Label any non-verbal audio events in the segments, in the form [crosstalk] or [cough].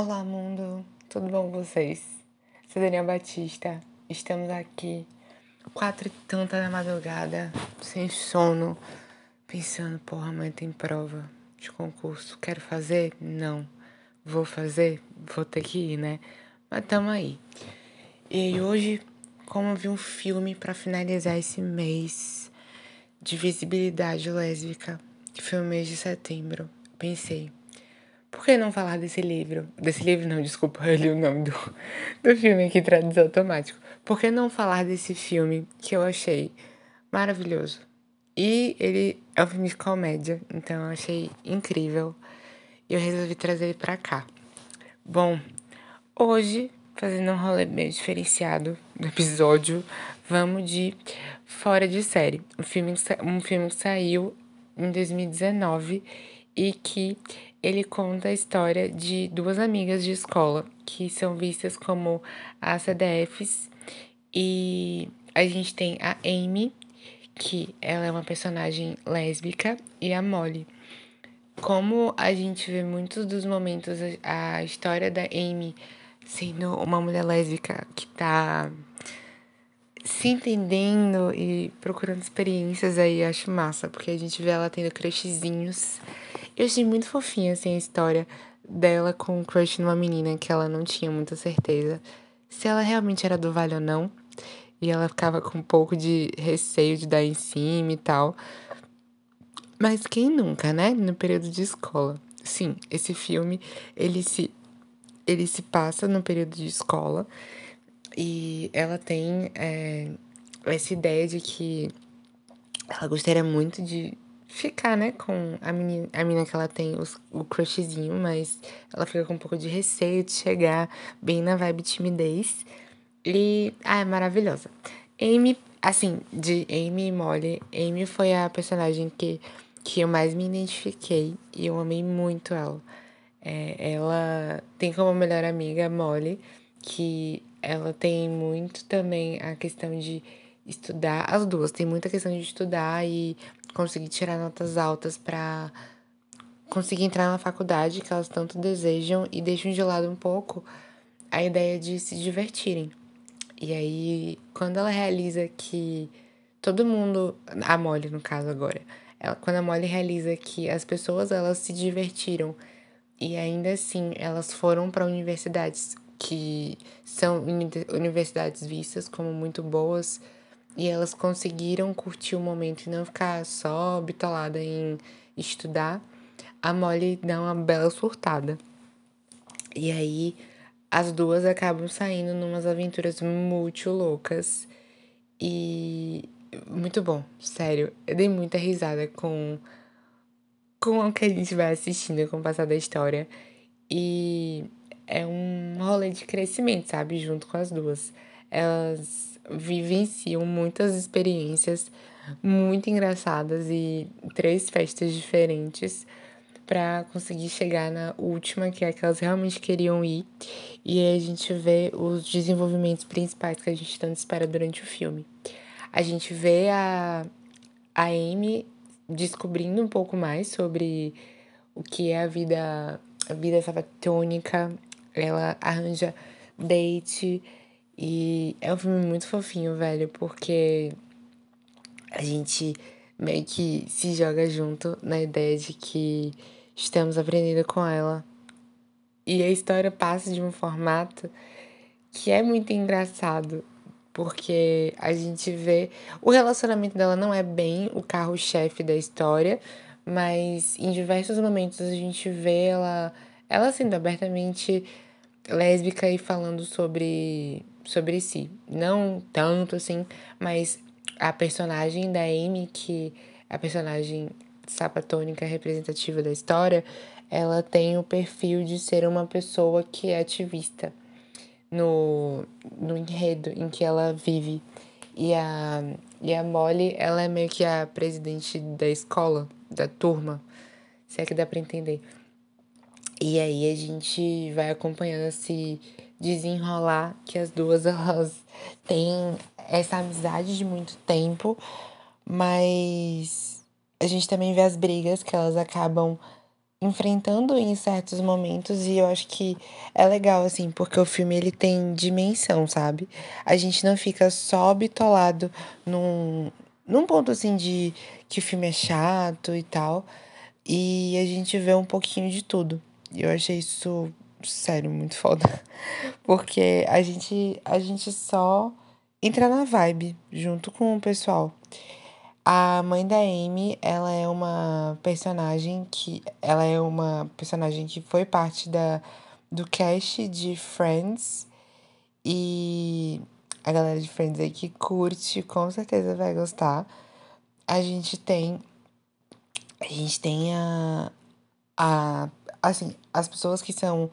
Olá, mundo! Tudo bom com vocês? Daniel Batista. Estamos aqui, quatro e tanta da madrugada, sem sono, pensando, porra, amanhã tem prova de concurso. Quero fazer? Não. Vou fazer? Vou ter que ir, né? Mas tamo aí. E hoje, como eu vi um filme para finalizar esse mês de visibilidade lésbica, que foi o mês de setembro, pensei, por que não falar desse livro? Desse livro não, desculpa, [laughs] eu li o nome do, do filme aqui, traduzido automático. Por que não falar desse filme que eu achei maravilhoso? E ele é um filme de comédia, então eu achei incrível. E eu resolvi trazer ele pra cá. Bom, hoje, fazendo um rolê bem diferenciado do episódio, vamos de Fora de Série. Um filme, um filme que saiu em 2019 e que ele conta a história de duas amigas de escola que são vistas como as CDFs e a gente tem a Amy, que ela é uma personagem lésbica, e a Molly. Como a gente vê muitos dos momentos a história da Amy sendo uma mulher lésbica que tá se entendendo e procurando experiências aí, acho massa, porque a gente vê ela tendo crushzinhos eu achei muito fofinha, assim, a história dela com um crush numa menina que ela não tinha muita certeza se ela realmente era do Vale ou não. E ela ficava com um pouco de receio de dar em cima e tal. Mas quem nunca, né? No período de escola. Sim, esse filme, ele se, ele se passa no período de escola. E ela tem é, essa ideia de que ela gostaria muito de ficar, né, com a menina, a menina que ela tem os, o crushzinho, mas ela fica com um pouco de receio de chegar bem na vibe timidez. E, ah, é maravilhosa. Amy, assim, de Amy e Molly, Amy foi a personagem que, que eu mais me identifiquei e eu amei muito ela. É, ela tem como melhor amiga Molly, que ela tem muito também a questão de estudar, as duas tem muita questão de estudar e conseguir tirar notas altas para conseguir entrar na faculdade que elas tanto desejam e deixam de lado um pouco a ideia de se divertirem. E aí, quando ela realiza que todo mundo, a Molly no caso agora, ela, quando a Molly realiza que as pessoas elas se divertiram e ainda assim elas foram para universidades que são universidades vistas como muito boas, e elas conseguiram curtir o momento e não ficar só bitolada em estudar, a Molly dá uma bela surtada. E aí as duas acabam saindo numas aventuras muito loucas. E muito bom, sério. Eu dei muita risada com, com o que a gente vai assistindo com o passar da história. E é um rolê de crescimento, sabe? Junto com as duas. Elas vivenciam muitas experiências muito engraçadas e três festas diferentes para conseguir chegar na última, que é que elas realmente queriam ir. E aí a gente vê os desenvolvimentos principais que a gente tanto espera durante o filme. A gente vê a, a Amy descobrindo um pouco mais sobre o que é a vida, a vida sabatônica. Ela arranja date, e é um filme muito fofinho, velho, porque a gente meio que se joga junto na ideia de que estamos aprendendo com ela. E a história passa de um formato que é muito engraçado, porque a gente vê. O relacionamento dela não é bem o carro-chefe da história, mas em diversos momentos a gente vê ela, ela sendo abertamente lésbica e falando sobre sobre si. Não tanto assim, mas a personagem da Amy, que é a personagem sapatônica representativa da história, ela tem o perfil de ser uma pessoa que é ativista no, no enredo em que ela vive. E a, e a Molly, ela é meio que a presidente da escola, da turma, se é que dá pra entender. E aí a gente vai acompanhando esse desenrolar que as duas [laughs] elas têm essa amizade de muito tempo, mas a gente também vê as brigas que elas acabam enfrentando em certos momentos e eu acho que é legal assim, porque o filme ele tem dimensão, sabe? A gente não fica só bitolado num num ponto assim de que o filme é chato e tal, e a gente vê um pouquinho de tudo. E eu achei isso sério muito foda, [laughs] porque a gente a gente só entra na vibe junto com o pessoal. A mãe da Amy, ela é uma personagem que ela é uma personagem que foi parte da do cast de Friends e a galera de Friends aí que curte, com certeza vai gostar. A gente tem a gente tem a a assim, as pessoas que são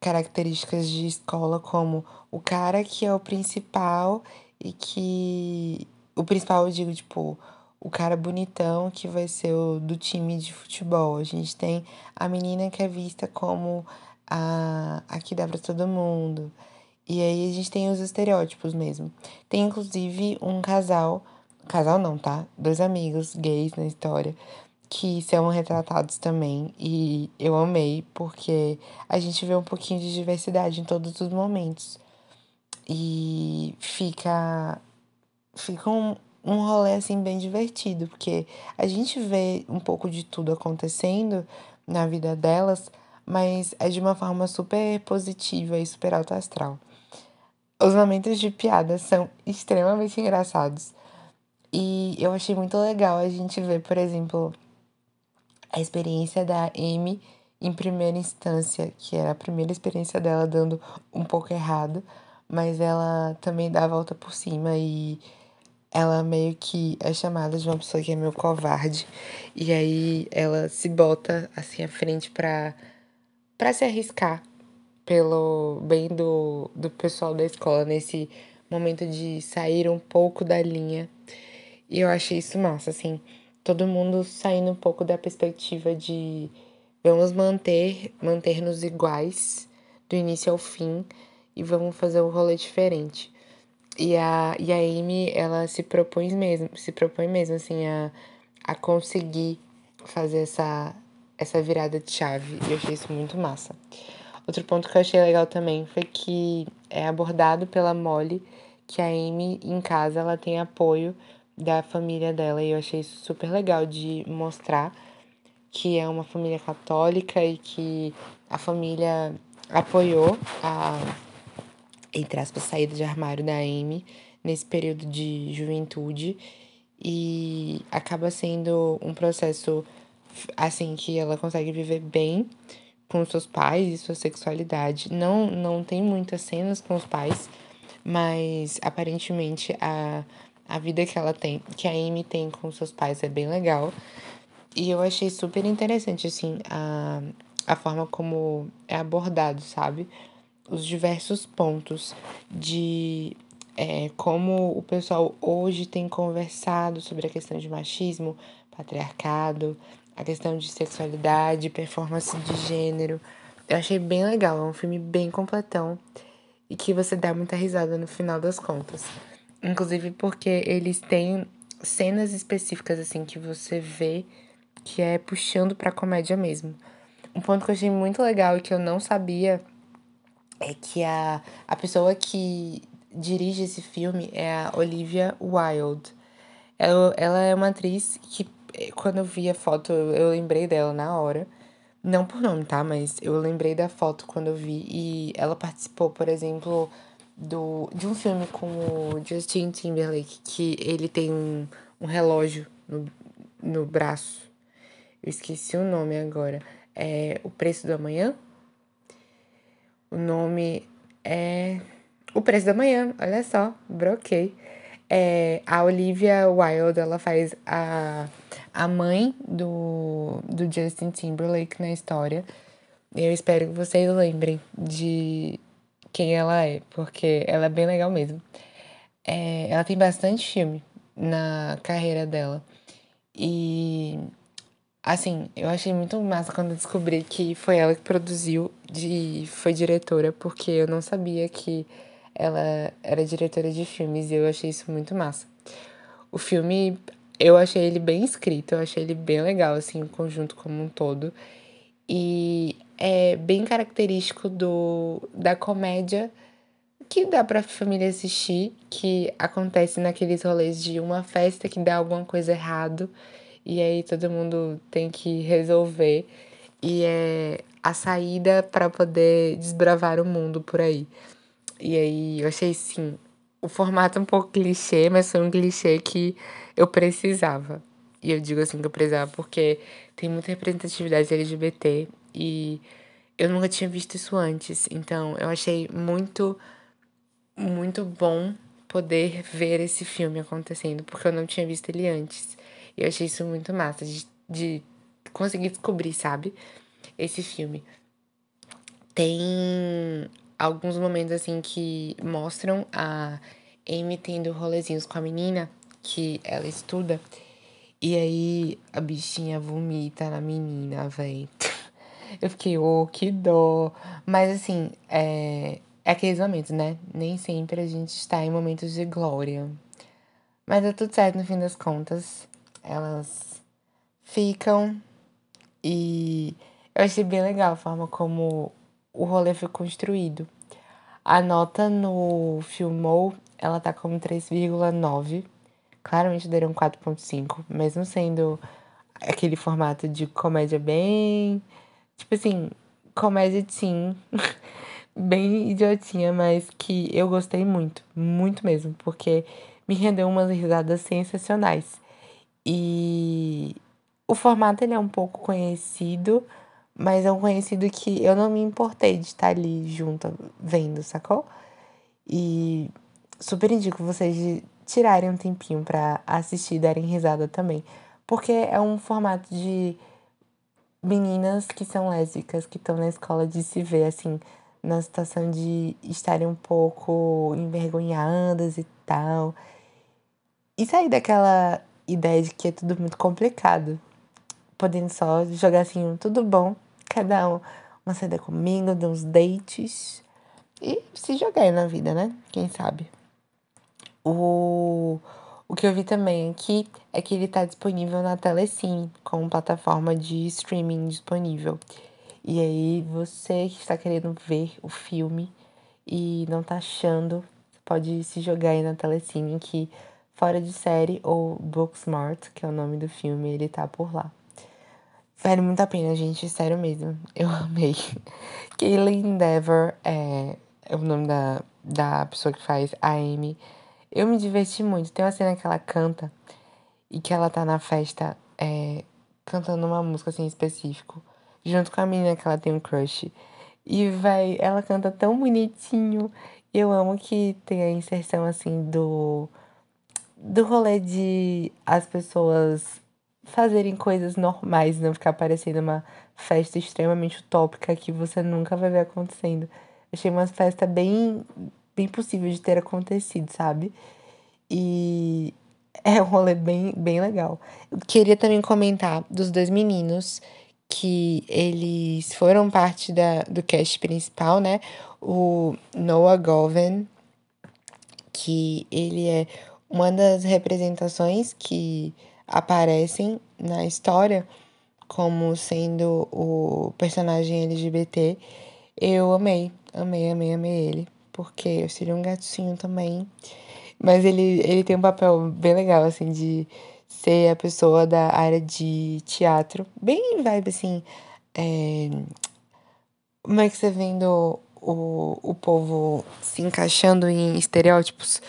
características de escola como o cara que é o principal e que o principal eu digo tipo o cara bonitão que vai ser o do time de futebol. A gente tem a menina que é vista como a, a que dá pra todo mundo. E aí a gente tem os estereótipos mesmo. Tem inclusive um casal, casal não, tá? Dois amigos gays na história que são retratados também e eu amei porque a gente vê um pouquinho de diversidade em todos os momentos. E fica fica um, um rolê assim bem divertido, porque a gente vê um pouco de tudo acontecendo na vida delas, mas é de uma forma super positiva e super alto astral. Os momentos de piada são extremamente engraçados. E eu achei muito legal a gente ver, por exemplo, a experiência da Amy em primeira instância, que era a primeira experiência dela dando um pouco errado, mas ela também dá a volta por cima e ela meio que é chamada de uma pessoa que é meio covarde. E aí ela se bota assim à frente pra, pra se arriscar pelo bem do, do pessoal da escola nesse momento de sair um pouco da linha. E eu achei isso massa, assim, todo mundo saindo um pouco da perspectiva de vamos manter, manter-nos iguais do início ao fim e vamos fazer um rolê diferente. E a, e a Amy, ela se propõe mesmo, se propõe mesmo, assim, a, a conseguir fazer essa, essa virada de chave. E eu achei isso muito massa. Outro ponto que eu achei legal também foi que é abordado pela Molly que a Amy, em casa, ela tem apoio da família dela. E eu achei isso super legal de mostrar que é uma família católica e que a família apoiou a entre aspas, saída de armário da Amy nesse período de juventude e acaba sendo um processo assim que ela consegue viver bem com seus pais e sua sexualidade. Não não tem muitas cenas com os pais, mas aparentemente a a vida que ela tem, que a Amy tem com seus pais é bem legal. E eu achei super interessante assim a a forma como é abordado, sabe? os diversos pontos de é, como o pessoal hoje tem conversado sobre a questão de machismo, patriarcado, a questão de sexualidade, performance de gênero. Eu achei bem legal, é um filme bem completão e que você dá muita risada no final das contas. Inclusive porque eles têm cenas específicas assim que você vê que é puxando pra comédia mesmo. Um ponto que eu achei muito legal e que eu não sabia é que a, a pessoa que dirige esse filme é a Olivia Wilde. Ela, ela é uma atriz que, quando eu vi a foto, eu, eu lembrei dela na hora. Não por nome, tá? Mas eu lembrei da foto quando eu vi. E ela participou, por exemplo, do, de um filme com o Justin Timberlake, que ele tem um, um relógio no, no braço. Eu esqueci o nome agora. É O Preço do Amanhã? O nome é O Preço da Manhã, olha só, broquei. É, a Olivia Wilde, ela faz a, a mãe do, do Justin Timberlake na história. Eu espero que vocês lembrem de quem ela é, porque ela é bem legal mesmo. É, ela tem bastante filme na carreira dela. E Assim, eu achei muito massa quando descobri que foi ela que produziu e foi diretora, porque eu não sabia que ela era diretora de filmes e eu achei isso muito massa. O filme, eu achei ele bem escrito, eu achei ele bem legal, assim, o conjunto como um todo. E é bem característico do, da comédia que dá pra família assistir, que acontece naqueles rolês de uma festa que dá alguma coisa errado e aí todo mundo tem que resolver e é a saída para poder desbravar o mundo por aí. E aí eu achei sim, o formato é um pouco clichê, mas foi um clichê que eu precisava. E eu digo assim que eu precisava porque tem muita representatividade LGBT e eu nunca tinha visto isso antes. Então eu achei muito, muito bom poder ver esse filme acontecendo, porque eu não tinha visto ele antes. E eu achei isso muito massa de, de conseguir descobrir, sabe? Esse filme. Tem alguns momentos assim que mostram a Amy tendo rolezinhos com a menina que ela estuda. E aí a bichinha vomita na menina, véi. Eu fiquei, oh, que dó. Mas assim, é, é aqueles momentos, né? Nem sempre a gente está em momentos de glória. Mas é tudo certo no fim das contas. Elas ficam e eu achei bem legal a forma como o rolê foi construído. A nota no Filmou, ela tá como 3,9. Claramente daria um 4,5, mesmo sendo aquele formato de comédia bem. Tipo assim, comédia sim. [laughs] bem idiotinha, mas que eu gostei muito, muito mesmo, porque me rendeu umas risadas sensacionais. E o formato ele é um pouco conhecido, mas é um conhecido que eu não me importei de estar ali junto, vendo, sacou? E super indico vocês de tirarem um tempinho para assistir e darem risada também. Porque é um formato de meninas que são lésbicas, que estão na escola de se ver, assim, na situação de estarem um pouco envergonhadas e tal. E sair daquela ideia de que é tudo muito complicado. Podendo só jogar assim, tudo bom, cada um uma saída comigo, dar uns dates e se jogar na vida, né? Quem sabe? O, o que eu vi também aqui é que ele está disponível na Telecine, como plataforma de streaming disponível. E aí, você que está querendo ver o filme e não tá achando, pode se jogar aí na Telecine, que Fora de Série ou Booksmart, que é o nome do filme, ele tá por lá. Vale muito a pena, gente, sério mesmo. Eu [laughs] amei. Kaylee Endeavor é, é o nome da, da pessoa que faz a Amy. Eu me diverti muito. Tem uma cena que ela canta e que ela tá na festa é, cantando uma música assim específico, junto com a menina que ela tem um crush. E vai, ela canta tão bonitinho. Eu amo que tem a inserção assim do do rolê de as pessoas fazerem coisas normais, não ficar parecendo uma festa extremamente utópica que você nunca vai ver acontecendo. Achei uma festa bem, bem possível de ter acontecido, sabe? E é um rolê bem, bem legal. Eu queria também comentar dos dois meninos que eles foram parte da, do cast principal, né? O Noah Govan, que ele é uma das representações que aparecem na história como sendo o personagem LGBT, eu amei, amei, amei, amei ele, porque eu seria um gatinho também. Mas ele, ele tem um papel bem legal, assim, de ser a pessoa da área de teatro. Bem vibe, assim. É... Como é que você vendo o, o povo se encaixando em estereótipos?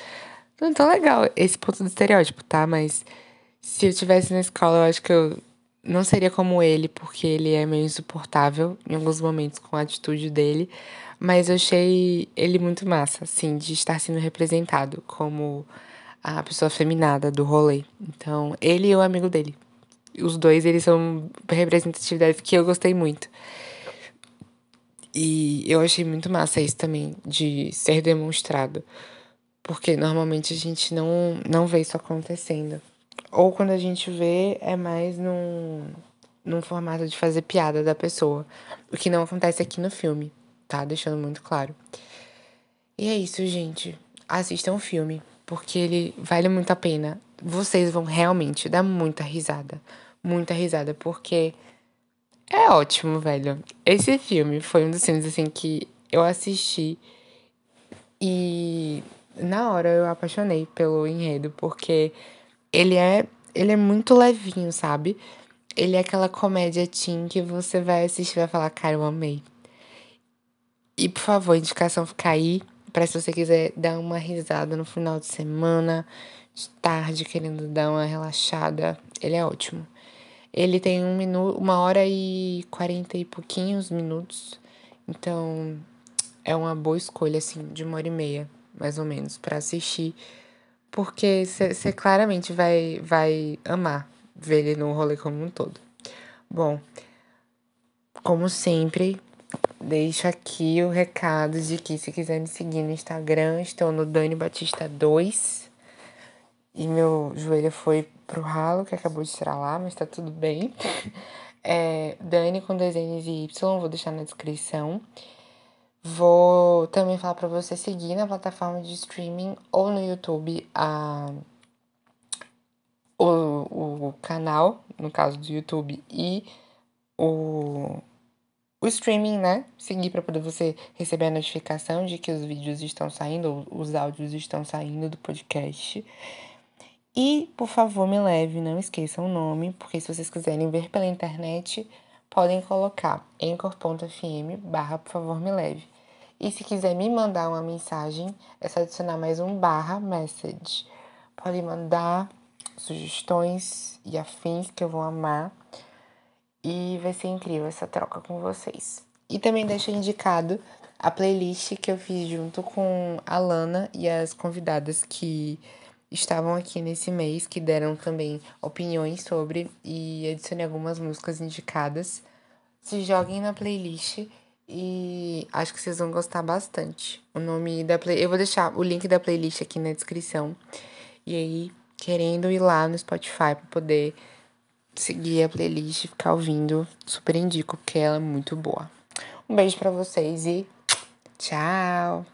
Não tão legal esse ponto do estereótipo, tá? Mas se eu tivesse na escola, eu acho que eu não seria como ele, porque ele é meio insuportável em alguns momentos com a atitude dele. Mas eu achei ele muito massa, assim, de estar sendo representado como a pessoa feminada do rolê. Então, ele e o amigo dele. Os dois, eles são representatividades que eu gostei muito. E eu achei muito massa isso também, de ser demonstrado porque normalmente a gente não, não vê isso acontecendo. Ou quando a gente vê, é mais num, num formato de fazer piada da pessoa. O que não acontece aqui no filme, tá? Deixando muito claro. E é isso, gente. Assistam o filme, porque ele vale muito a pena. Vocês vão realmente dar muita risada. Muita risada, porque é ótimo, velho. Esse filme foi um dos filmes, assim, que eu assisti e na hora eu apaixonei pelo enredo, porque ele é, ele é muito levinho, sabe? Ele é aquela comédia teen que você vai assistir e vai falar, cara, eu amei. E por favor, indicação fica aí, para se você quiser dar uma risada no final de semana, de tarde, querendo dar uma relaxada, ele é ótimo. Ele tem um minuto, uma hora e quarenta e pouquinhos minutos, então é uma boa escolha, assim, de uma hora e meia, mais ou menos, para assistir, porque você claramente vai, vai amar ver ele no rolê como um todo. Bom, como sempre, deixo aqui o recado de que se quiser me seguir no Instagram, estou no Dani Batista 2. E meu joelho foi pro ralo, que acabou de tirar lá, mas tá tudo bem. É, Dani com dois N's e Y, vou deixar na descrição. Vou também falar para você seguir na plataforma de streaming ou no YouTube a, o, o canal, no caso do YouTube, e o, o streaming, né? Seguir para poder você receber a notificação de que os vídeos estão saindo, os áudios estão saindo do podcast. E, por favor, me leve, não esqueçam o nome, porque se vocês quiserem ver pela internet, podem colocar anchor.fm barra por favor me leve. E se quiser me mandar uma mensagem, é só adicionar mais um barra message. Podem mandar sugestões e afins que eu vou amar. E vai ser incrível essa troca com vocês. E também deixo indicado a playlist que eu fiz junto com a Lana e as convidadas que estavam aqui nesse mês, que deram também opiniões sobre e adicionei algumas músicas indicadas. Se joguem na playlist e acho que vocês vão gostar bastante. O nome da play... eu vou deixar o link da playlist aqui na descrição. E aí, querendo ir lá no Spotify para poder seguir a playlist e ficar ouvindo, super indico porque ela é muito boa. Um beijo para vocês e tchau.